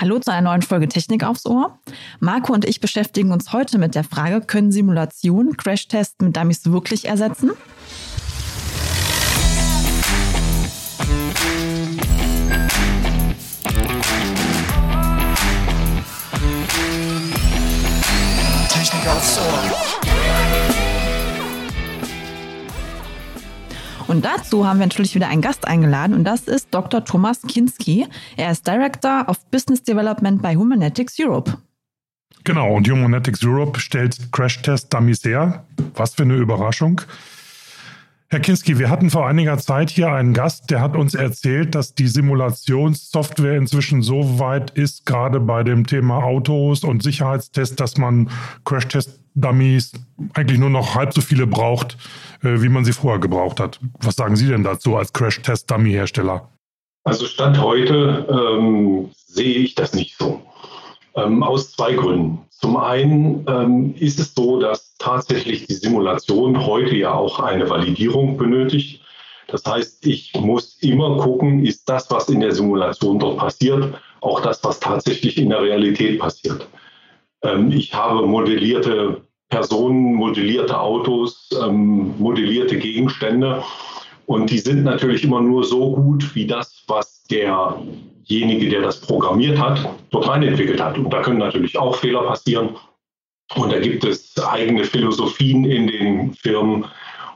Hallo zu einer neuen Folge Technik aufs Ohr. Marco und ich beschäftigen uns heute mit der Frage, können Simulationen Crashtests mit Dummies wirklich ersetzen? Technik aufs Ohr. Und dazu haben wir natürlich wieder einen Gast eingeladen und das ist Dr. Thomas Kinski. Er ist Director of Business Development bei Humanetics Europe. Genau, und Humanetics Europe stellt Crash-Test-Dummies her. Was für eine Überraschung. Herr Kinski, wir hatten vor einiger Zeit hier einen Gast, der hat uns erzählt, dass die Simulationssoftware inzwischen so weit ist, gerade bei dem Thema Autos und Sicherheitstests, dass man Crash-Test-Dummies eigentlich nur noch halb so viele braucht, äh, wie man sie vorher gebraucht hat. Was sagen Sie denn dazu als Crash-Test-Dummy-Hersteller? Also Stand heute ähm, sehe ich das nicht so. Ähm, aus zwei Gründen. Zum einen ähm, ist es so, dass tatsächlich die Simulation heute ja auch eine Validierung benötigt. Das heißt, ich muss immer gucken, ist das, was in der Simulation dort passiert, auch das, was tatsächlich in der Realität passiert. Ähm, ich habe modellierte Personen, modellierte Autos, ähm, modellierte Gegenstände. Und die sind natürlich immer nur so gut wie das, was derjenige, der das programmiert hat, dort rein entwickelt hat. Und da können natürlich auch Fehler passieren. Und da gibt es eigene Philosophien in den Firmen.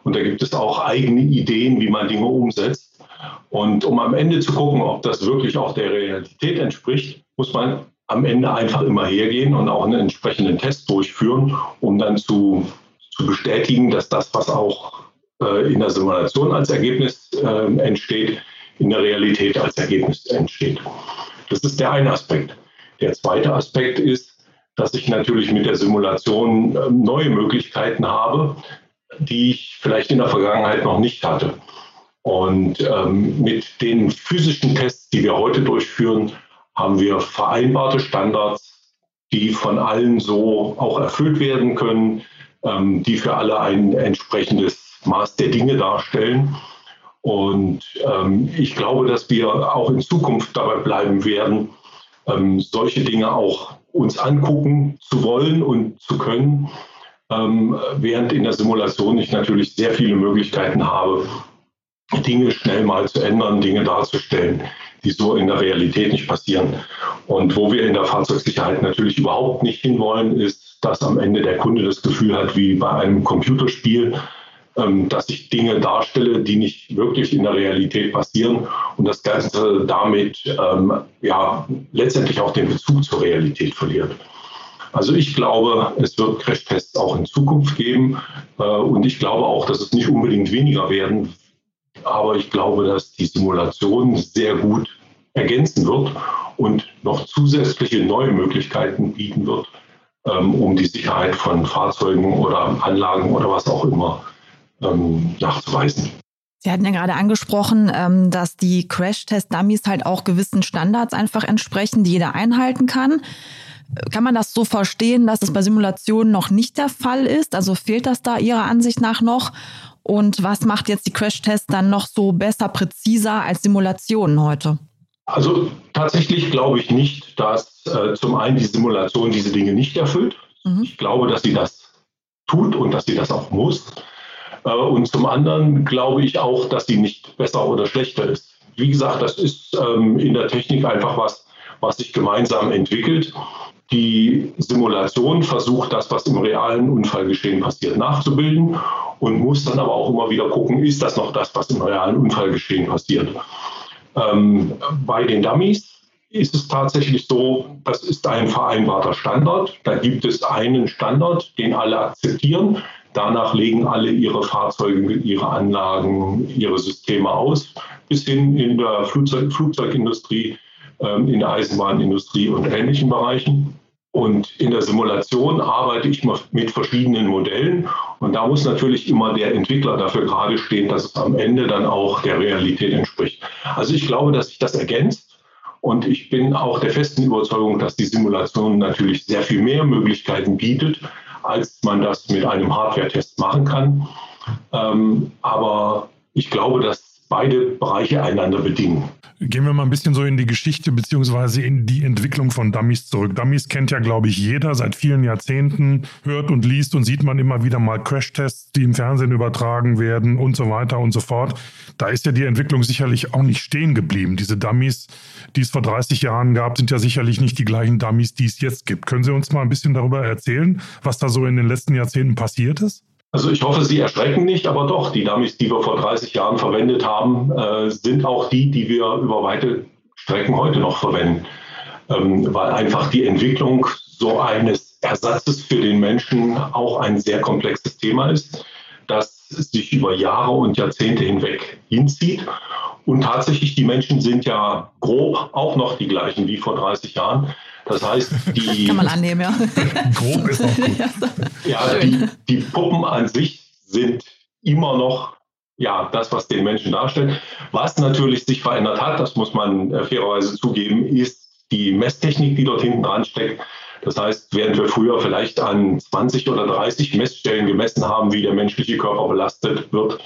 Und da gibt es auch eigene Ideen, wie man Dinge umsetzt. Und um am Ende zu gucken, ob das wirklich auch der Realität entspricht, muss man am Ende einfach immer hergehen und auch einen entsprechenden Test durchführen, um dann zu, zu bestätigen, dass das, was auch äh, in der Simulation als Ergebnis äh, entsteht, in der Realität als Ergebnis entsteht. Das ist der eine Aspekt. Der zweite Aspekt ist, dass ich natürlich mit der Simulation äh, neue Möglichkeiten habe, die ich vielleicht in der Vergangenheit noch nicht hatte. Und ähm, mit den physischen Tests, die wir heute durchführen, haben wir vereinbarte Standards, die von allen so auch erfüllt werden können, ähm, die für alle ein entsprechendes Maß der Dinge darstellen. Und ähm, ich glaube, dass wir auch in Zukunft dabei bleiben werden, ähm, solche Dinge auch uns angucken zu wollen und zu können, ähm, während in der Simulation ich natürlich sehr viele Möglichkeiten habe, Dinge schnell mal zu ändern, Dinge darzustellen, die so in der Realität nicht passieren. Und wo wir in der Fahrzeugsicherheit natürlich überhaupt nicht hinwollen, ist, dass am Ende der Kunde das Gefühl hat, wie bei einem Computerspiel, ähm, dass ich Dinge darstelle, die nicht wirklich in der Realität passieren und das Ganze damit ähm, ja letztendlich auch den Bezug zur Realität verliert. Also ich glaube, es wird Crashtests auch in Zukunft geben äh, und ich glaube auch, dass es nicht unbedingt weniger werden, aber ich glaube, dass die Simulation sehr gut ergänzen wird und noch zusätzliche neue Möglichkeiten bieten wird, ähm, um die Sicherheit von Fahrzeugen oder Anlagen oder was auch immer ähm, nachzuweisen. Sie hatten ja gerade angesprochen, ähm, dass die Crash-Test-Dummies halt auch gewissen Standards einfach entsprechen, die jeder einhalten kann. Kann man das so verstehen, dass es bei Simulationen noch nicht der Fall ist? Also fehlt das da Ihrer Ansicht nach noch? Und was macht jetzt die Crash-Tests dann noch so besser, präziser als Simulationen heute? Also tatsächlich glaube ich nicht, dass äh, zum einen die Simulation diese Dinge nicht erfüllt. Mhm. Ich glaube, dass sie das tut und dass sie das auch muss. Äh, und zum anderen glaube ich auch, dass sie nicht besser oder schlechter ist. Wie gesagt, das ist ähm, in der Technik einfach was, was sich gemeinsam entwickelt. Die Simulation versucht das, was im realen Unfallgeschehen passiert, nachzubilden und muss dann aber auch immer wieder gucken, ist das noch das, was im realen Unfallgeschehen passiert. Ähm, bei den Dummies ist es tatsächlich so, das ist ein vereinbarter Standard. Da gibt es einen Standard, den alle akzeptieren. Danach legen alle ihre Fahrzeuge, ihre Anlagen, ihre Systeme aus, bis hin in der Flugzeug, Flugzeugindustrie, ähm, in der Eisenbahnindustrie und ähnlichen Bereichen. Und in der Simulation arbeite ich mit verschiedenen Modellen. Und da muss natürlich immer der Entwickler dafür gerade stehen, dass es am Ende dann auch der Realität entspricht. Also ich glaube, dass sich das ergänzt. Und ich bin auch der festen Überzeugung, dass die Simulation natürlich sehr viel mehr Möglichkeiten bietet, als man das mit einem Hardware-Test machen kann. Ähm, aber ich glaube, dass beide Bereiche einander bedingen. Gehen wir mal ein bisschen so in die Geschichte beziehungsweise in die Entwicklung von Dummies zurück. Dummies kennt ja, glaube ich, jeder seit vielen Jahrzehnten, hört und liest und sieht man immer wieder mal Crashtests, die im Fernsehen übertragen werden und so weiter und so fort. Da ist ja die Entwicklung sicherlich auch nicht stehen geblieben. Diese Dummies, die es vor 30 Jahren gab, sind ja sicherlich nicht die gleichen Dummies, die es jetzt gibt. Können Sie uns mal ein bisschen darüber erzählen, was da so in den letzten Jahrzehnten passiert ist? Also ich hoffe, Sie erschrecken nicht, aber doch, die Dummies, die wir vor 30 Jahren verwendet haben, äh, sind auch die, die wir über weite Strecken heute noch verwenden, ähm, weil einfach die Entwicklung so eines Ersatzes für den Menschen auch ein sehr komplexes Thema ist, das sich über Jahre und Jahrzehnte hinweg hinzieht. Und tatsächlich, die Menschen sind ja grob auch noch die gleichen wie vor 30 Jahren. Das heißt, die. Kann man annehmen, ja. Grob ist auch gut. ja, die, die Puppen an sich sind immer noch ja, das, was den Menschen darstellt. Was natürlich sich verändert hat, das muss man äh, fairerweise zugeben, ist die Messtechnik, die dort hinten dran steckt. Das heißt, während wir früher vielleicht an 20 oder 30 Messstellen gemessen haben, wie der menschliche Körper belastet wird,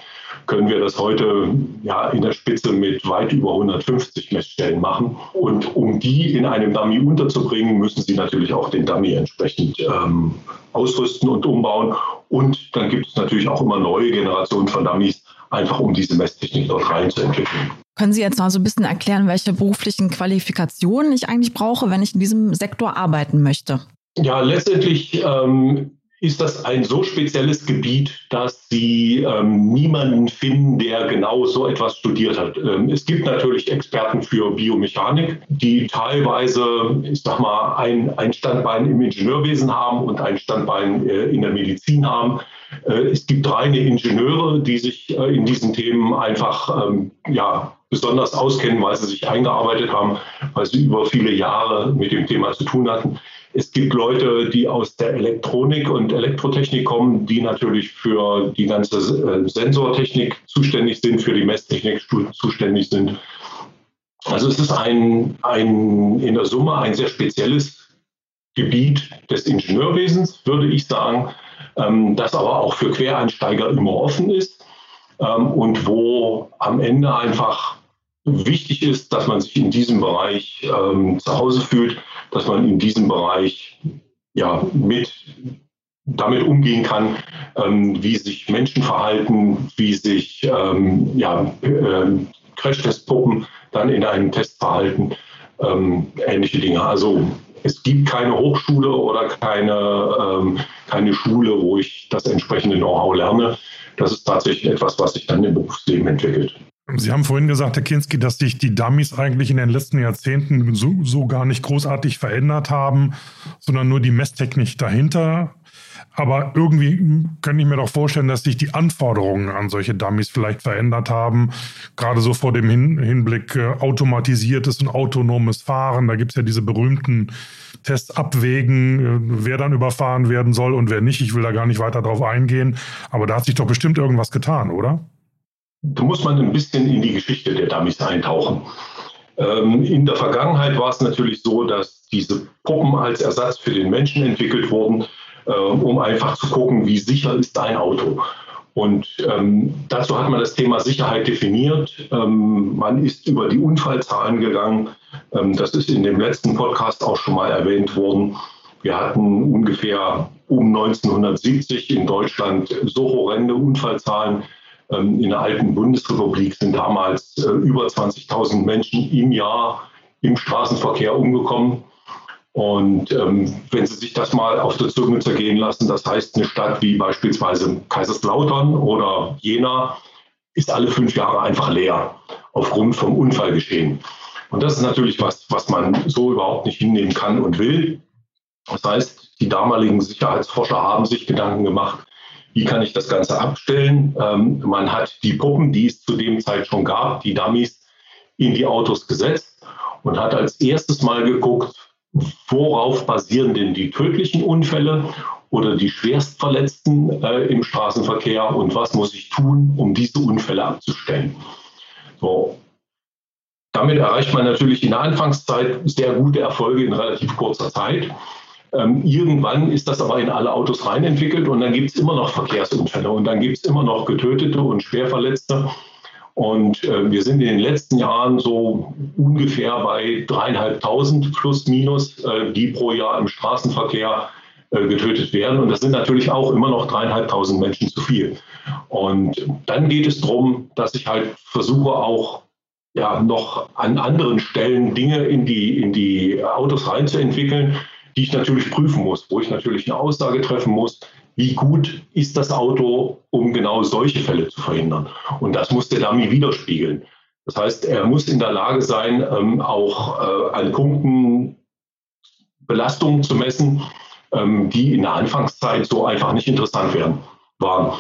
können wir das heute ja, in der Spitze mit weit über 150 Messstellen machen. Und um die in einem Dummy unterzubringen, müssen Sie natürlich auch den Dummy entsprechend ähm, ausrüsten und umbauen. Und dann gibt es natürlich auch immer neue Generationen von Dummies, einfach um diese Messtechnik dort reinzuentwickeln. Können Sie jetzt mal so ein bisschen erklären, welche beruflichen Qualifikationen ich eigentlich brauche, wenn ich in diesem Sektor arbeiten möchte? Ja, letztendlich ähm, ist das ein so spezielles Gebiet, dass Sie ähm, niemanden finden, der genau so etwas studiert hat. Ähm, es gibt natürlich Experten für Biomechanik, die teilweise, ich sag mal, ein, ein Standbein im Ingenieurwesen haben und ein Standbein äh, in der Medizin haben. Äh, es gibt reine Ingenieure, die sich äh, in diesen Themen einfach ähm, ja, besonders auskennen, weil sie sich eingearbeitet haben, weil sie über viele Jahre mit dem Thema zu tun hatten. Es gibt Leute, die aus der Elektronik und Elektrotechnik kommen, die natürlich für die ganze äh, Sensortechnik zuständig sind, für die Messtechnik zuständig sind. Also es ist ein, ein, in der Summe ein sehr spezielles Gebiet des Ingenieurwesens, würde ich sagen, ähm, das aber auch für Quereinsteiger immer offen ist ähm, und wo am Ende einfach wichtig ist, dass man sich in diesem Bereich ähm, zu Hause fühlt, dass man in diesem Bereich ja, mit damit umgehen kann, ähm, wie sich Menschen verhalten, wie sich ähm, ja, äh, Crashtest-Puppen dann in einem Test verhalten, ähm, ähnliche Dinge. Also es gibt keine Hochschule oder keine, ähm, keine Schule, wo ich das entsprechende Know-how lerne. Das ist tatsächlich etwas, was sich dann im Berufsleben entwickelt. Sie haben vorhin gesagt, Herr Kinski, dass sich die Dummies eigentlich in den letzten Jahrzehnten so, so gar nicht großartig verändert haben, sondern nur die Messtechnik dahinter. Aber irgendwie kann ich mir doch vorstellen, dass sich die Anforderungen an solche Dummies vielleicht verändert haben. Gerade so vor dem Hin Hinblick äh, automatisiertes und autonomes Fahren. Da gibt es ja diese berühmten Tests abwägen, äh, wer dann überfahren werden soll und wer nicht. Ich will da gar nicht weiter drauf eingehen. Aber da hat sich doch bestimmt irgendwas getan, oder? Da muss man ein bisschen in die Geschichte der Dummies eintauchen. Ähm, in der Vergangenheit war es natürlich so, dass diese Puppen als Ersatz für den Menschen entwickelt wurden, äh, um einfach zu gucken, wie sicher ist ein Auto. Und ähm, dazu hat man das Thema Sicherheit definiert. Ähm, man ist über die Unfallzahlen gegangen. Ähm, das ist in dem letzten Podcast auch schon mal erwähnt worden. Wir hatten ungefähr um 1970 in Deutschland so horrende Unfallzahlen, in der alten Bundesrepublik sind damals äh, über 20.000 Menschen im Jahr im Straßenverkehr umgekommen. Und ähm, wenn Sie sich das mal auf der Zunge zergehen lassen, das heißt, eine Stadt wie beispielsweise Kaiserslautern oder Jena ist alle fünf Jahre einfach leer aufgrund vom Unfallgeschehen. Und das ist natürlich was, was man so überhaupt nicht hinnehmen kann und will. Das heißt, die damaligen Sicherheitsforscher haben sich Gedanken gemacht, wie kann ich das Ganze abstellen? Ähm, man hat die Puppen, die es zu dem Zeit schon gab, die Dummies, in die Autos gesetzt und hat als erstes mal geguckt, worauf basieren denn die tödlichen Unfälle oder die Schwerstverletzten äh, im Straßenverkehr und was muss ich tun, um diese Unfälle abzustellen. So. Damit erreicht man natürlich in der Anfangszeit sehr gute Erfolge in relativ kurzer Zeit. Ähm, irgendwann ist das aber in alle Autos rein entwickelt und dann gibt es immer noch Verkehrsunfälle und dann gibt es immer noch Getötete und Schwerverletzte. Und äh, wir sind in den letzten Jahren so ungefähr bei dreieinhalbtausend plus minus, äh, die pro Jahr im Straßenverkehr äh, getötet werden. Und das sind natürlich auch immer noch dreieinhalbtausend Menschen zu viel. Und dann geht es darum, dass ich halt versuche auch ja, noch an anderen Stellen Dinge in die, in die Autos reinzuentwickeln, die ich natürlich prüfen muss, wo ich natürlich eine Aussage treffen muss, wie gut ist das Auto, um genau solche Fälle zu verhindern. Und das muss der Dummy widerspiegeln. Das heißt, er muss in der Lage sein, ähm, auch äh, an Punkten Belastungen zu messen, ähm, die in der Anfangszeit so einfach nicht interessant werden, waren.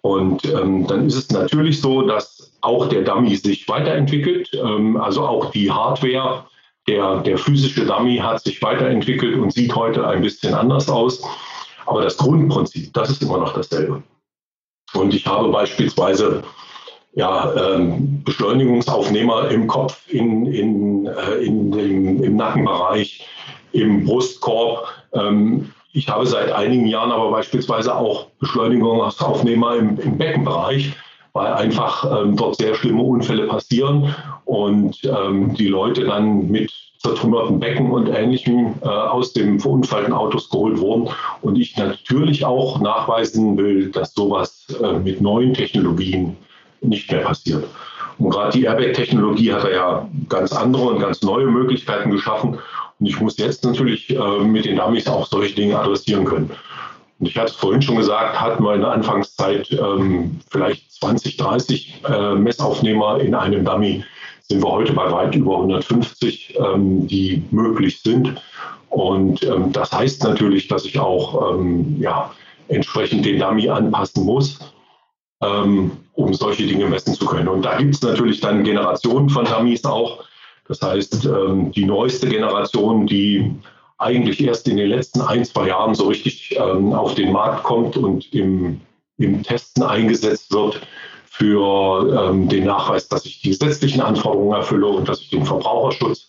Und ähm, dann ist es natürlich so, dass auch der Dummy sich weiterentwickelt. Ähm, also auch die Hardware, der, der physische Dummy hat sich weiterentwickelt und sieht heute ein bisschen anders aus. Aber das Grundprinzip, das ist immer noch dasselbe. Und ich habe beispielsweise ja, ähm, Beschleunigungsaufnehmer im Kopf, in, in, äh, in dem, im Nackenbereich, im Brustkorb. Ähm, ich habe seit einigen Jahren aber beispielsweise auch Beschleunigungsaufnehmer im, im Beckenbereich, weil einfach ähm, dort sehr schlimme Unfälle passieren und ähm, die Leute dann mit zertrümmerten Becken und Ähnlichem äh, aus dem verunfallten Autos geholt wurden. Und ich natürlich auch nachweisen will, dass sowas äh, mit neuen Technologien nicht mehr passiert. Und gerade die Airbag-Technologie hat ja ganz andere und ganz neue Möglichkeiten geschaffen. Und ich muss jetzt natürlich äh, mit den Dummies auch solche Dinge adressieren können. Und ich hatte es vorhin schon gesagt, hatten wir in der Anfangszeit ähm, vielleicht 20, 30 äh, Messaufnehmer in einem Dummy sind wir heute bei weit über 150, ähm, die möglich sind. Und ähm, das heißt natürlich, dass ich auch ähm, ja, entsprechend den Dummy anpassen muss, ähm, um solche Dinge messen zu können. Und da gibt es natürlich dann Generationen von Dummies auch. Das heißt, ähm, die neueste Generation, die eigentlich erst in den letzten ein, zwei Jahren so richtig ähm, auf den Markt kommt und im, im Testen eingesetzt wird, für ähm, den Nachweis, dass ich die gesetzlichen Anforderungen erfülle und dass ich den Verbraucherschutz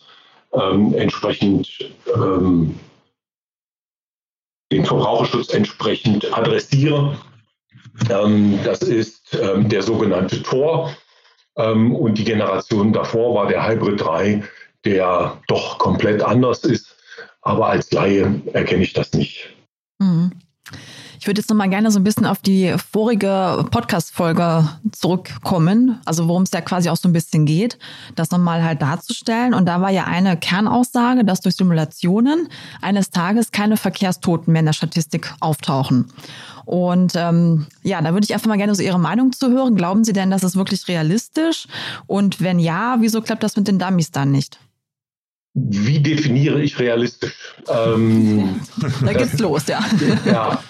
ähm, entsprechend ähm, den Verbraucherschutz entsprechend adressiere. Ähm, das ist ähm, der sogenannte Tor. Und die Generation davor war der Hybrid 3, der doch komplett anders ist. Aber als Laie erkenne ich das nicht. Mhm. Ich würde jetzt noch mal gerne so ein bisschen auf die vorige Podcast-Folge zurückkommen, also worum es ja quasi auch so ein bisschen geht, das nochmal halt darzustellen. Und da war ja eine Kernaussage, dass durch Simulationen eines Tages keine Verkehrstoten mehr in der Statistik auftauchen. Und ähm, ja, da würde ich einfach mal gerne so Ihre Meinung zu hören. Glauben Sie denn, das ist wirklich realistisch? Und wenn ja, wieso klappt das mit den Dummies dann nicht? Wie definiere ich realistisch? Ähm, da geht's los, ja. Ja,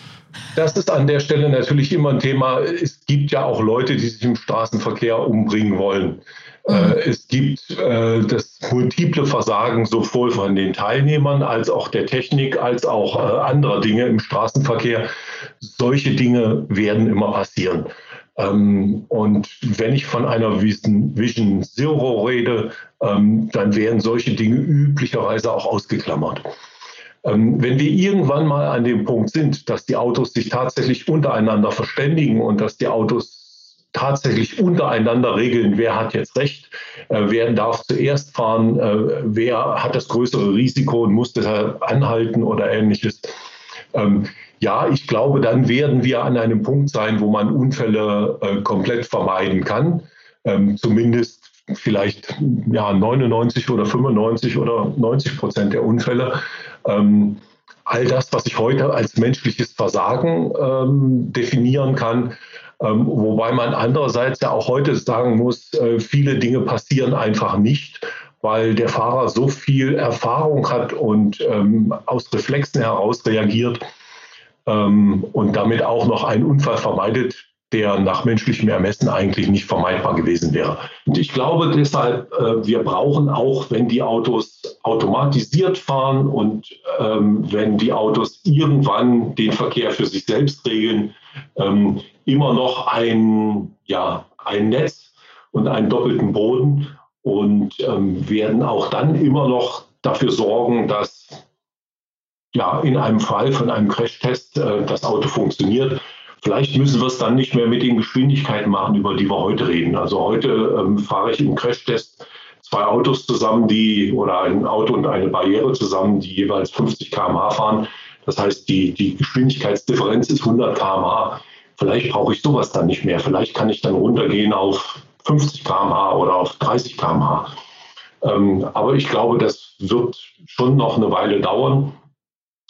das ist an der Stelle natürlich immer ein Thema. Es gibt ja auch Leute, die sich im Straßenverkehr umbringen wollen. Mhm. Äh, es gibt äh, das multiple Versagen sowohl von den Teilnehmern als auch der Technik als auch äh, anderer Dinge im Straßenverkehr. Solche Dinge werden immer passieren. Ähm, und wenn ich von einer Vision, Zero rede, ähm, dann werden solche Dinge üblicherweise auch ausgeklammert. Ähm, wenn wir irgendwann mal an dem Punkt sind, dass die Autos sich tatsächlich untereinander verständigen und dass die Autos tatsächlich untereinander regeln, wer hat jetzt recht, äh, wer darf zuerst fahren, äh, wer hat das größere Risiko und muss deshalb anhalten oder ähnliches. Ähm, ja, ich glaube, dann werden wir an einem Punkt sein, wo man Unfälle äh, komplett vermeiden kann. Ähm, zumindest vielleicht ja, 99 oder 95 oder 90 Prozent der Unfälle. Ähm, all das, was ich heute als menschliches Versagen ähm, definieren kann, ähm, wobei man andererseits ja auch heute sagen muss, äh, viele Dinge passieren einfach nicht, weil der Fahrer so viel Erfahrung hat und ähm, aus Reflexen heraus reagiert ähm, und damit auch noch einen Unfall vermeidet, der nach menschlichem Ermessen eigentlich nicht vermeidbar gewesen wäre. Und ich glaube deshalb, äh, wir brauchen auch, wenn die Autos automatisiert fahren und ähm, wenn die Autos irgendwann den Verkehr für sich selbst regeln, ähm, immer noch ein, ja, ein Netz und einen doppelten Boden und ähm, werden auch dann immer noch dafür sorgen, dass ja, in einem Fall von einem Crashtest äh, das Auto funktioniert Vielleicht müssen wir es dann nicht mehr mit den Geschwindigkeiten machen, über die wir heute reden. Also heute ähm, fahre ich im Crashtest zwei Autos zusammen, die oder ein Auto und eine Barriere zusammen, die jeweils 50 km/h fahren. Das heißt, die, die Geschwindigkeitsdifferenz ist 100 km/h. Vielleicht brauche ich sowas dann nicht mehr. Vielleicht kann ich dann runtergehen auf 50 km/h oder auf 30 km/h. Ähm, aber ich glaube, das wird schon noch eine Weile dauern.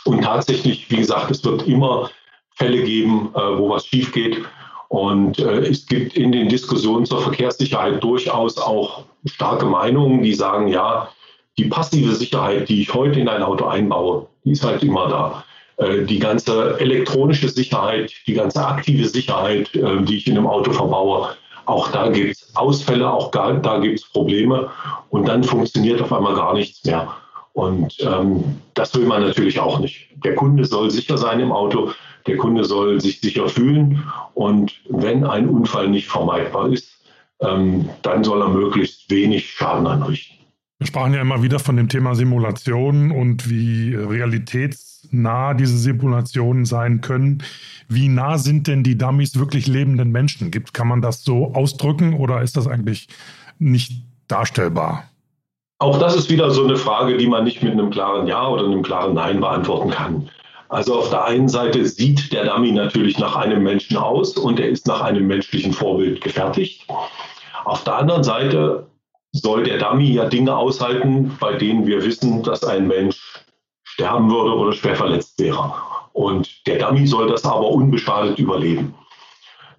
Und tatsächlich, wie gesagt, es wird immer Fälle geben, äh, wo was schief geht. Und äh, es gibt in den Diskussionen zur Verkehrssicherheit durchaus auch starke Meinungen, die sagen, ja, die passive Sicherheit, die ich heute in ein Auto einbaue, die ist halt immer da. Äh, die ganze elektronische Sicherheit, die ganze aktive Sicherheit, die ich in einem Auto verbaue, auch da gibt es Ausfälle, auch da gibt es Probleme und dann funktioniert auf einmal gar nichts mehr. Und ähm, das will man natürlich auch nicht. Der Kunde soll sicher sein im Auto, der Kunde soll sich sicher fühlen und wenn ein Unfall nicht vermeidbar ist, ähm, dann soll er möglichst wenig Schaden anrichten. Wir sprachen ja immer wieder von dem Thema Simulation und wie realitätsnah diese Simulationen sein können. Wie nah sind denn die Dummies wirklich lebenden Menschen? Gibt, kann man das so ausdrücken oder ist das eigentlich nicht darstellbar? Auch das ist wieder so eine Frage, die man nicht mit einem klaren Ja oder einem klaren Nein beantworten kann. Also auf der einen Seite sieht der Dummy natürlich nach einem Menschen aus und er ist nach einem menschlichen Vorbild gefertigt. Auf der anderen Seite soll der Dummy ja Dinge aushalten, bei denen wir wissen, dass ein Mensch sterben würde oder schwer verletzt wäre. Und der Dummy soll das aber unbeschadet überleben.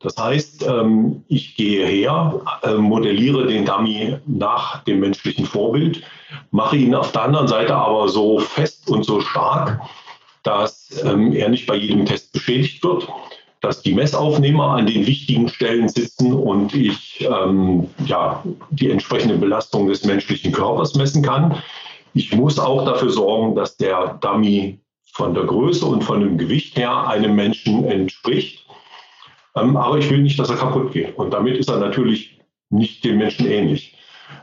Das heißt, ähm, ich gehe her, äh, modelliere den Dummy nach dem menschlichen Vorbild, mache ihn auf der anderen Seite aber so fest und so stark, dass ähm, er nicht bei jedem Test beschädigt wird, dass die Messaufnehmer an den wichtigen Stellen sitzen und ich ähm, ja, die entsprechende Belastung des menschlichen Körpers messen kann. Ich muss auch dafür sorgen, dass der Dummy von der Größe und von dem Gewicht her einem Menschen entspricht. Ähm, aber ich will nicht, dass er kaputt geht. Und damit ist er natürlich nicht dem Menschen ähnlich.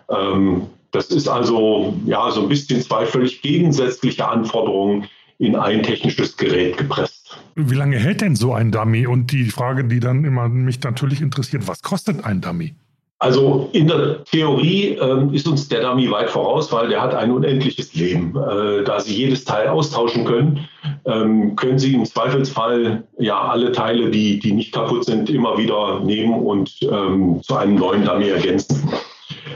Ähm, das ist also ja so ein bisschen zwei völlig gegensätzliche Anforderungen, in ein technisches Gerät gepresst. Wie lange hält denn so ein Dummy? Und die Frage, die dann immer mich natürlich interessiert, was kostet ein Dummy? Also in der Theorie äh, ist uns der Dummy weit voraus, weil der hat ein unendliches Leben. Äh, da Sie jedes Teil austauschen können, ähm, können Sie im Zweifelsfall ja alle Teile, die, die nicht kaputt sind, immer wieder nehmen und ähm, zu einem neuen Dummy ergänzen.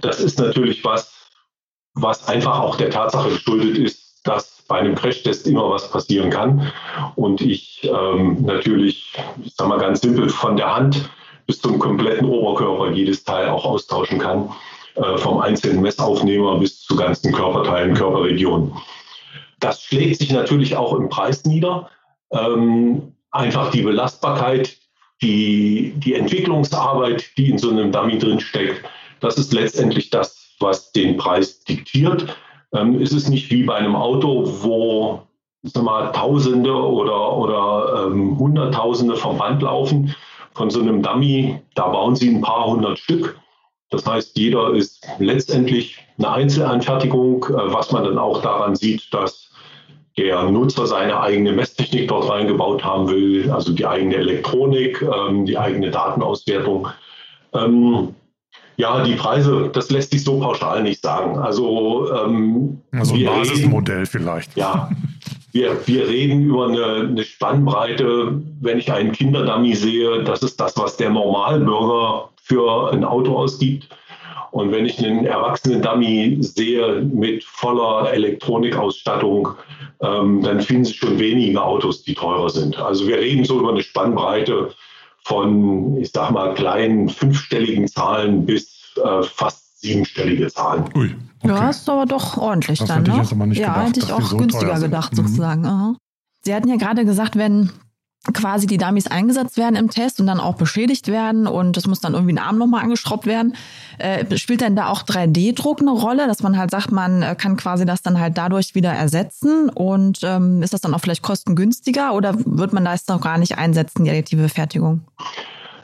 Das ist natürlich was, was einfach auch der Tatsache geschuldet ist, dass bei einem Crashtest immer was passieren kann. Und ich ähm, natürlich, ich sage mal ganz simpel, von der Hand bis zum kompletten Oberkörper jedes Teil auch austauschen kann, äh, vom einzelnen Messaufnehmer bis zu ganzen Körperteilen, Körperregionen. Das schlägt sich natürlich auch im Preis nieder. Ähm, einfach die Belastbarkeit, die, die Entwicklungsarbeit, die in so einem Dummy drin steckt, das ist letztendlich das, was den Preis diktiert ähm, ist es nicht wie bei einem Auto, wo sag mal, Tausende oder, oder ähm, Hunderttausende vom Band laufen. Von so einem Dummy, da bauen sie ein paar hundert Stück. Das heißt, jeder ist letztendlich eine Einzelanfertigung, äh, was man dann auch daran sieht, dass der Nutzer seine eigene Messtechnik dort reingebaut haben will, also die eigene Elektronik, ähm, die eigene Datenauswertung. Ähm, ja, die Preise, das lässt sich so pauschal nicht sagen. Also, ähm, also ein Basismodell vielleicht. Ja, wir, wir reden über eine, eine Spannbreite. Wenn ich einen Kinderdummy sehe, das ist das, was der Normalbürger für ein Auto ausgibt. Und wenn ich einen erwachsenen Dummy sehe mit voller Elektronikausstattung, ähm, dann finden sich schon wenige Autos, die teurer sind. Also wir reden so über eine Spannbreite von, ich sag mal, kleinen fünfstelligen Zahlen bis äh, fast siebenstellige Zahlen. Ui, okay. Ja, ist aber doch ordentlich das dann. Hätte ne? ich jetzt aber nicht ja, gedacht, hätte ich auch so günstiger gedacht, mhm. sozusagen. Aha. Sie hatten ja gerade gesagt, wenn quasi die Dummies eingesetzt werden im Test und dann auch beschädigt werden und es muss dann irgendwie ein Arm nochmal angeschraubt werden. Äh, spielt denn da auch 3D-Druck eine Rolle, dass man halt sagt, man äh, kann quasi das dann halt dadurch wieder ersetzen und ähm, ist das dann auch vielleicht kostengünstiger oder wird man das doch gar nicht einsetzen, die additive Fertigung?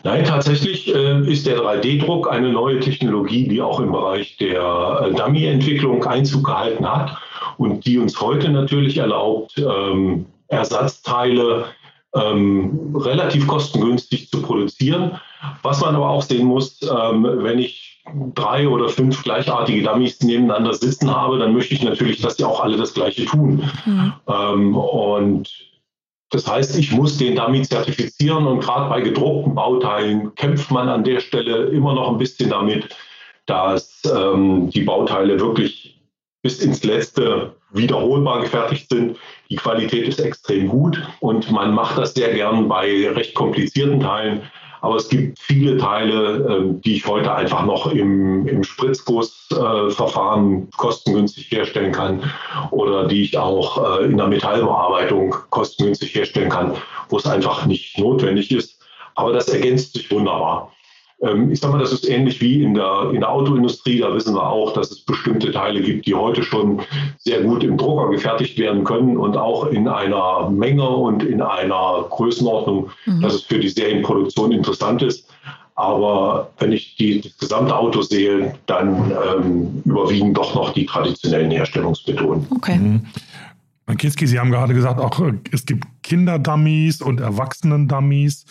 Nein, tatsächlich äh, ist der 3D-Druck eine neue Technologie, die auch im Bereich der äh, Dummy-Entwicklung Einzug gehalten hat und die uns heute natürlich erlaubt, ähm, Ersatzteile ähm, relativ kostengünstig zu produzieren. Was man aber auch sehen muss, ähm, wenn ich drei oder fünf gleichartige Dummies nebeneinander sitzen habe, dann möchte ich natürlich, dass die auch alle das Gleiche tun. Mhm. Ähm, und das heißt, ich muss den Dummy zertifizieren und gerade bei gedruckten Bauteilen kämpft man an der Stelle immer noch ein bisschen damit, dass ähm, die Bauteile wirklich bis ins letzte wiederholbar gefertigt sind. Die Qualität ist extrem gut und man macht das sehr gern bei recht komplizierten Teilen. Aber es gibt viele Teile, ähm, die ich heute einfach noch im, im Spritzgussverfahren äh, kostengünstig herstellen kann oder die ich auch äh, in der Metallbearbeitung kostengünstig herstellen kann, wo es einfach nicht notwendig ist. Aber das ergänzt sich wunderbar. Ähm, ich sage mal, das ist ähnlich wie in der, in der Autoindustrie. Da wissen wir auch, dass es bestimmte Teile gibt, die heute schon sehr gut im Drucker gefertigt werden können und auch in einer Menge und in einer Größenordnung, mhm. dass es für die Serienproduktion interessant ist. Aber wenn ich die, das gesamte Auto sehe, dann ähm, überwiegen doch noch die traditionellen Herstellungsmethoden. Okay. Mhm. Kinski, Sie haben gerade gesagt, auch äh, es gibt Kinderdummies und Erwachsenen-Dummies.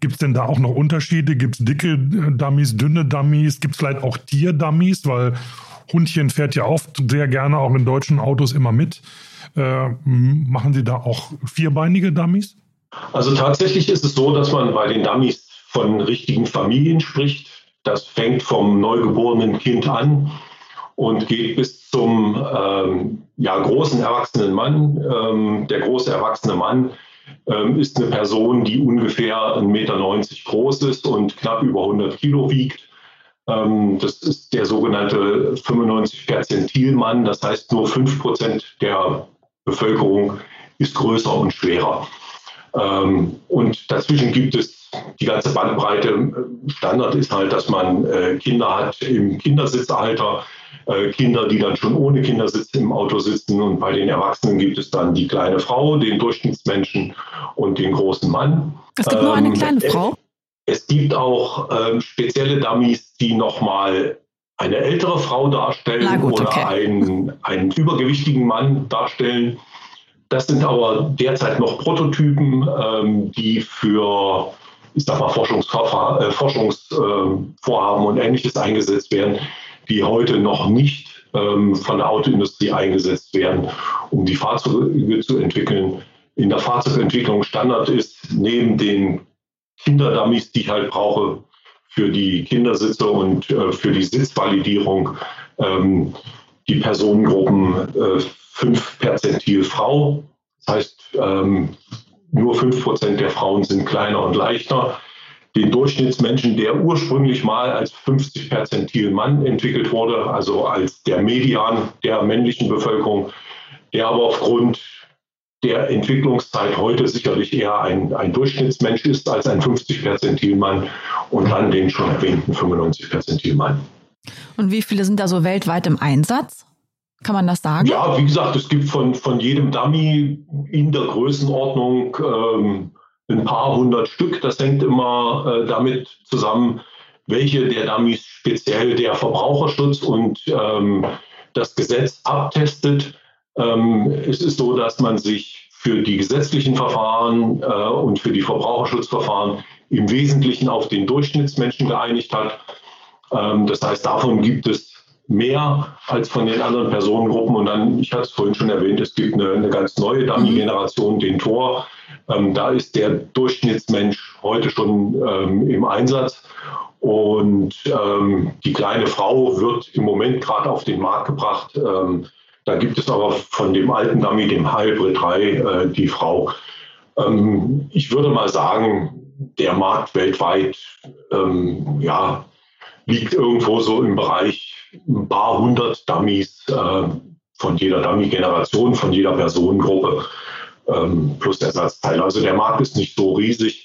Gibt es denn da auch noch Unterschiede? Gibt es dicke äh, Dummies, dünne Dummies? Gibt es vielleicht auch Tierdummies? Weil Hundchen fährt ja oft sehr gerne auch in deutschen Autos immer mit. Äh, machen Sie da auch vierbeinige Dummies? Also tatsächlich ist es so, dass man bei den Dummies von richtigen Familien spricht. Das fängt vom neugeborenen Kind an und geht bis zum ähm, ja, großen erwachsenen Mann. Ähm, der große erwachsene Mann ähm, ist eine Person, die ungefähr 1,90 Meter groß ist und knapp über 100 Kilo wiegt. Ähm, das ist der sogenannte 95 Perzentilmann. Das heißt, nur 5 Prozent der Bevölkerung ist größer und schwerer. Ähm, und dazwischen gibt es die ganze Bandbreite. Standard ist halt, dass man äh, Kinder hat im Kindersitzalter, Kinder, die dann schon ohne Kindersitz im Auto sitzen. Und bei den Erwachsenen gibt es dann die kleine Frau, den Durchschnittsmenschen und den großen Mann. Es gibt ähm, nur eine ähm, kleine Frau? Es gibt auch ähm, spezielle Dummies, die nochmal eine ältere Frau darstellen gut, oder okay. einen, einen übergewichtigen Mann darstellen. Das sind aber derzeit noch Prototypen, ähm, die für ich sag mal, äh, Forschungsvorhaben und ähnliches eingesetzt werden die heute noch nicht ähm, von der Autoindustrie eingesetzt werden, um die Fahrzeuge zu entwickeln. In der Fahrzeugentwicklung Standard ist neben den Kinderdummies, die ich halt brauche für die Kindersitze und äh, für die Sitzvalidierung, ähm, die Personengruppen äh, 5 Perzentil Frau. Das heißt, ähm, nur 5 Prozent der Frauen sind kleiner und leichter den Durchschnittsmenschen, der ursprünglich mal als 50 Perzentil Mann entwickelt wurde, also als der Median der männlichen Bevölkerung, der aber aufgrund der Entwicklungszeit heute sicherlich eher ein, ein Durchschnittsmensch ist als ein 50 Perzentil Mann und dann den schon erwähnten 95 Perzentil Mann. Und wie viele sind da so weltweit im Einsatz? Kann man das sagen? Ja, wie gesagt, es gibt von, von jedem Dummy in der Größenordnung ähm, ein paar hundert Stück. Das hängt immer äh, damit zusammen, welche der Dummies speziell der Verbraucherschutz und ähm, das Gesetz abtestet. Ähm, es ist so, dass man sich für die gesetzlichen Verfahren äh, und für die Verbraucherschutzverfahren im Wesentlichen auf den Durchschnittsmenschen geeinigt hat. Ähm, das heißt, davon gibt es mehr als von den anderen Personengruppen. Und dann, ich hatte es vorhin schon erwähnt, es gibt eine, eine ganz neue Dummy-Generation, den Tor. Ähm, da ist der Durchschnittsmensch heute schon ähm, im Einsatz. Und ähm, die kleine Frau wird im Moment gerade auf den Markt gebracht. Ähm, da gibt es aber von dem alten Dummy, dem Hybrid 3, äh, die Frau. Ähm, ich würde mal sagen, der Markt weltweit ähm, ja, liegt irgendwo so im Bereich ein paar hundert Dummies äh, von jeder Dummy-Generation, von jeder Personengruppe ähm, plus Ersatzteile. Also der Markt ist nicht so riesig.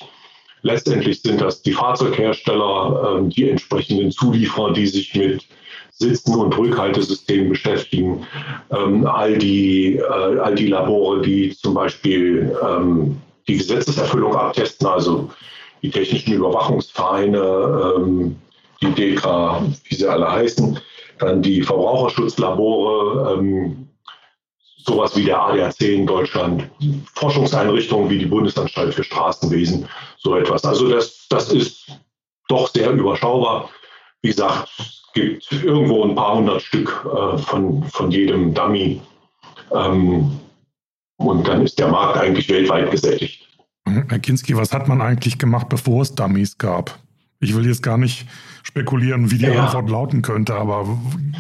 Letztendlich sind das die Fahrzeughersteller, ähm, die entsprechenden Zulieferer, die sich mit Sitzen und Rückhaltesystemen beschäftigen, ähm, all, die, äh, all die Labore, die zum Beispiel ähm, die Gesetzeserfüllung abtesten, also die technischen Überwachungsvereine, ähm, die DEKRA, wie sie alle heißen, dann die Verbraucherschutzlabore, ähm, sowas wie der ADAC in Deutschland, Forschungseinrichtungen wie die Bundesanstalt für Straßenwesen, so etwas. Also das, das ist doch sehr überschaubar. Wie gesagt, es gibt irgendwo ein paar hundert Stück äh, von, von jedem Dummy. Ähm, und dann ist der Markt eigentlich weltweit gesättigt. Herr Kinski, was hat man eigentlich gemacht, bevor es Dummies gab? Ich will jetzt gar nicht spekulieren, wie die ja. Antwort lauten könnte, aber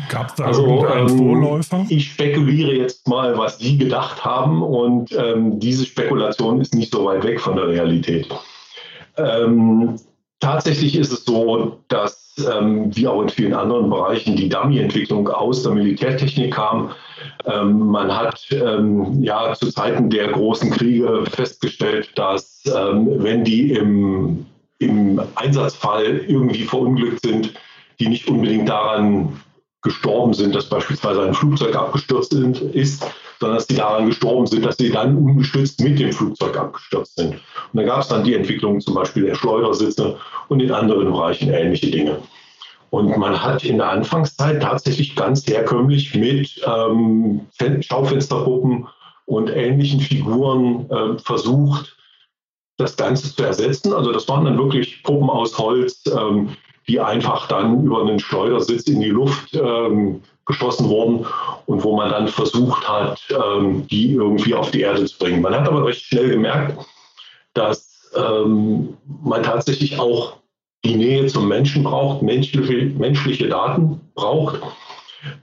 gab es da also, irgendeinen ähm, Vorläufer? Ich spekuliere jetzt mal, was Sie gedacht haben und ähm, diese Spekulation ist nicht so weit weg von der Realität. Ähm, tatsächlich ist es so, dass ähm, wie auch in vielen anderen Bereichen die Dummy-Entwicklung aus der Militärtechnik kam. Ähm, man hat ähm, ja zu Zeiten der großen Kriege festgestellt, dass wenn die im im Einsatzfall irgendwie verunglückt sind, die nicht unbedingt daran gestorben sind, dass beispielsweise ein Flugzeug abgestürzt ist, sondern dass sie daran gestorben sind, dass sie dann ungestützt mit dem Flugzeug abgestürzt sind. Und da gab es dann die Entwicklung zum Beispiel der Schleudersitze und in anderen Bereichen ähnliche Dinge. Und man hat in der Anfangszeit tatsächlich ganz herkömmlich mit ähm, Schaufensterpuppen und ähnlichen Figuren äh, versucht, das Ganze zu ersetzen. Also das waren dann wirklich Puppen aus Holz, ähm, die einfach dann über einen Schleudersitz in die Luft ähm, geschossen wurden und wo man dann versucht hat, ähm, die irgendwie auf die Erde zu bringen. Man hat aber recht schnell gemerkt, dass ähm, man tatsächlich auch die Nähe zum Menschen braucht, menschliche, menschliche Daten braucht.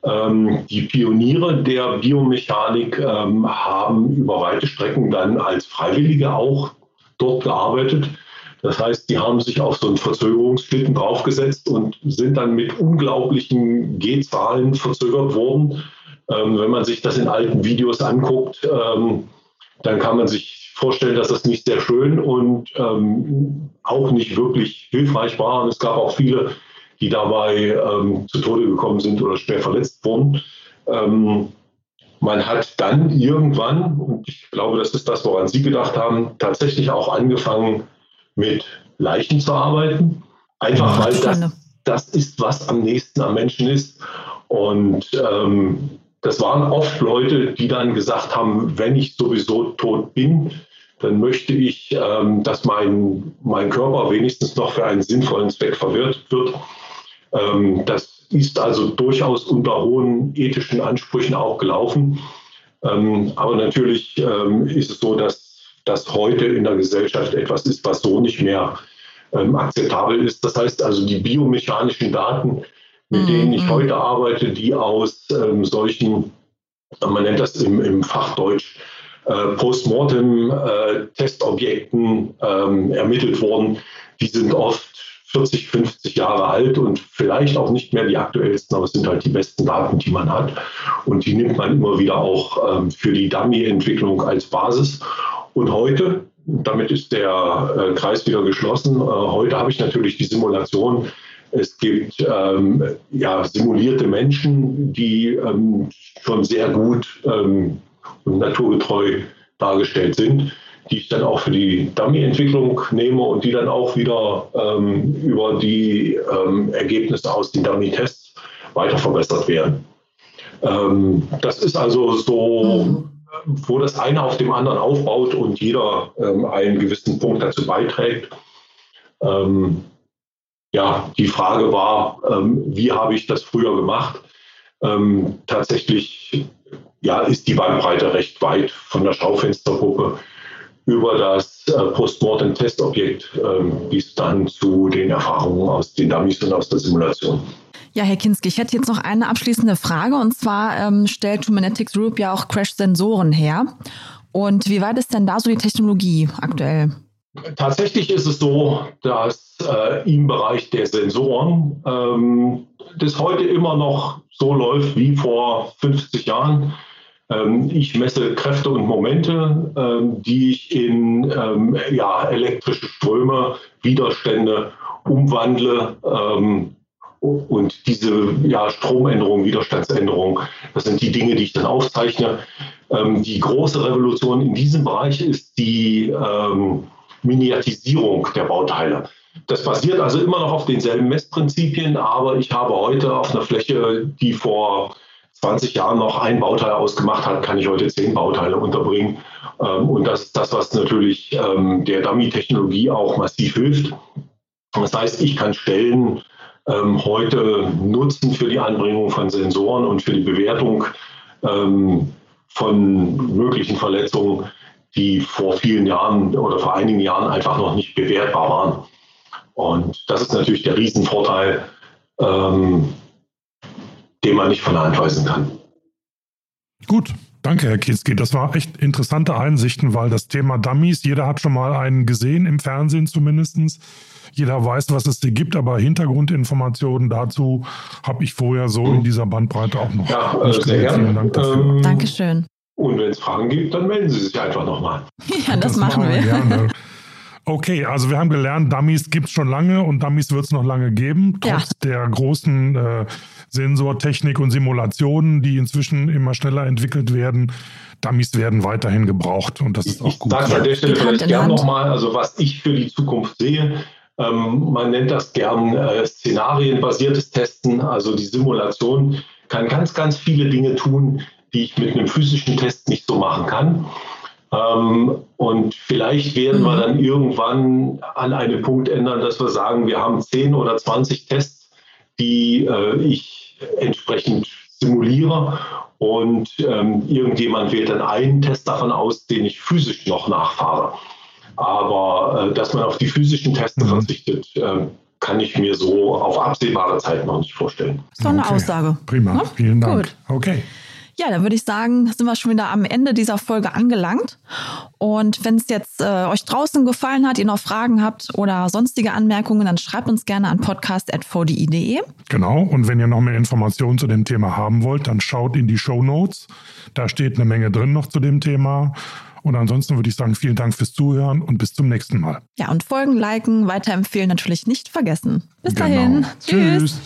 Ähm, die Pioniere der Biomechanik ähm, haben über weite Strecken dann als Freiwillige auch dort gearbeitet. Das heißt, die haben sich auf so einen Verzögerungsschlitten draufgesetzt und sind dann mit unglaublichen G-Zahlen verzögert worden. Ähm, wenn man sich das in alten Videos anguckt, ähm, dann kann man sich vorstellen, dass das nicht sehr schön und ähm, auch nicht wirklich hilfreich war. Und es gab auch viele, die dabei ähm, zu Tode gekommen sind oder schwer verletzt wurden. Man hat dann irgendwann, und ich glaube, das ist das, woran Sie gedacht haben, tatsächlich auch angefangen, mit Leichen zu arbeiten. Einfach weil das, das ist, was am nächsten am Menschen ist. Und ähm, das waren oft Leute, die dann gesagt haben, wenn ich sowieso tot bin, dann möchte ich, ähm, dass mein, mein Körper wenigstens noch für einen sinnvollen Zweck verwirrt wird. Ähm, das ist also durchaus unter hohen ethischen Ansprüchen auch gelaufen. Ähm, aber natürlich ähm, ist es so, dass das heute in der Gesellschaft etwas ist, was so nicht mehr ähm, akzeptabel ist. Das heißt also, die biomechanischen Daten, mit mhm. denen ich heute arbeite, die aus ähm, solchen, man nennt das im, im Fachdeutsch, äh, Postmortem-Testobjekten äh, ähm, ermittelt wurden, die sind oft 40, 50 Jahre alt und vielleicht auch nicht mehr die aktuellsten, aber es sind halt die besten Daten, die man hat. Und die nimmt man immer wieder auch ähm, für die Dummy-Entwicklung als Basis. Und heute, damit ist der äh, Kreis wieder geschlossen, äh, heute habe ich natürlich die Simulation. Es gibt ähm, ja, simulierte Menschen, die ähm, schon sehr gut ähm, und naturgetreu dargestellt sind die ich dann auch für die Dummy-Entwicklung nehme und die dann auch wieder ähm, über die ähm, Ergebnisse aus den Dummy-Tests weiter verbessert werden. Ähm, das ist also so, mhm. wo das eine auf dem anderen aufbaut und jeder ähm, einen gewissen Punkt dazu beiträgt. Ähm, ja, die Frage war, ähm, wie habe ich das früher gemacht? tatsächlich ja, ist die Bandbreite recht weit von der Schaufenstergruppe über das äh, Postmortem-Testobjekt äh, bis dann zu den Erfahrungen aus den Dummies und aus der Simulation. Ja, Herr Kinski, ich hätte jetzt noch eine abschließende Frage und zwar ähm, stellt Humanetics Group ja auch Crash-Sensoren her. Und wie weit ist denn da so die Technologie aktuell? Tatsächlich ist es so, dass äh, im Bereich der Sensoren ähm, das heute immer noch so läuft wie vor 50 Jahren. Ähm, ich messe Kräfte und Momente, ähm, die ich in ähm, ja, elektrische Ströme, Widerstände umwandle. Und diese ja, Stromänderung, Widerstandsänderung, das sind die Dinge, die ich dann aufzeichne. Die große Revolution in diesem Bereich ist die Miniatisierung der Bauteile. Das basiert also immer noch auf denselben Messprinzipien, aber ich habe heute auf einer Fläche, die vor 20 Jahren noch ein Bauteil ausgemacht hat, kann ich heute zehn Bauteile unterbringen. Ähm, und das ist das, was natürlich ähm, der Dummy-Technologie auch massiv hilft. Das heißt, ich kann Stellen ähm, heute nutzen für die Anbringung von Sensoren und für die Bewertung von möglichen Verletzungen, die vor vielen Jahren oder vor einigen Jahren einfach noch nicht bewertbar waren. Und das ist natürlich der Riesenvorteil, den man nicht von der Hand weisen kann. Gut, danke, Herr Kinski. Das war echt interessante Einsichten, weil das Thema Dummies, jeder hat schon mal einen gesehen, im Fernsehen zumindest. Jeder weiß, was es gibt, aber Hintergrundinformationen dazu habe ich vorher so in dieser Bandbreite auch noch. Ja, äh, sehr gerne. Vielen Dank dafür. Ähm, Dankeschön. Und wenn es Fragen gibt, dann melden Sie sich einfach nochmal. Ja, das, das machen wir. Gerne. Okay, also wir haben gelernt, Dummies gibt es schon lange und Dummies wird es noch lange geben, trotz ja. der großen äh, Sensortechnik und Simulationen, die inzwischen immer schneller entwickelt werden. Dummies werden weiterhin gebraucht und das ist auch gut. Ich sage an der Stelle vielleicht gerne nochmal, also was ich für die Zukunft sehe, ähm, man nennt das gern äh, szenarienbasiertes Testen, also die Simulation kann ganz, ganz viele Dinge tun, die ich mit einem physischen Test nicht so machen kann. Ähm, und vielleicht werden wir mhm. dann irgendwann an einem Punkt ändern, dass wir sagen, wir haben 10 oder 20 Tests, die äh, ich entsprechend simuliere und ähm, irgendjemand wählt dann einen Test davon aus, den ich physisch noch nachfahre. Aber äh, dass man auf die physischen Tests mhm. verzichtet, äh, kann ich mir so auf absehbare Zeit noch nicht vorstellen. So eine okay. Aussage. Prima, ja? vielen Dank. Gut. Okay. Ja, dann würde ich sagen, sind wir schon wieder am Ende dieser Folge angelangt. Und wenn es jetzt äh, euch draußen gefallen hat, ihr noch Fragen habt oder sonstige Anmerkungen, dann schreibt uns gerne an podcast.vdi.de. Genau, und wenn ihr noch mehr Informationen zu dem Thema haben wollt, dann schaut in die Show Notes. Da steht eine Menge drin noch zu dem Thema. Und ansonsten würde ich sagen, vielen Dank fürs Zuhören und bis zum nächsten Mal. Ja, und Folgen, liken, weiterempfehlen natürlich nicht vergessen. Bis genau. dahin. Tschüss. Tschüss.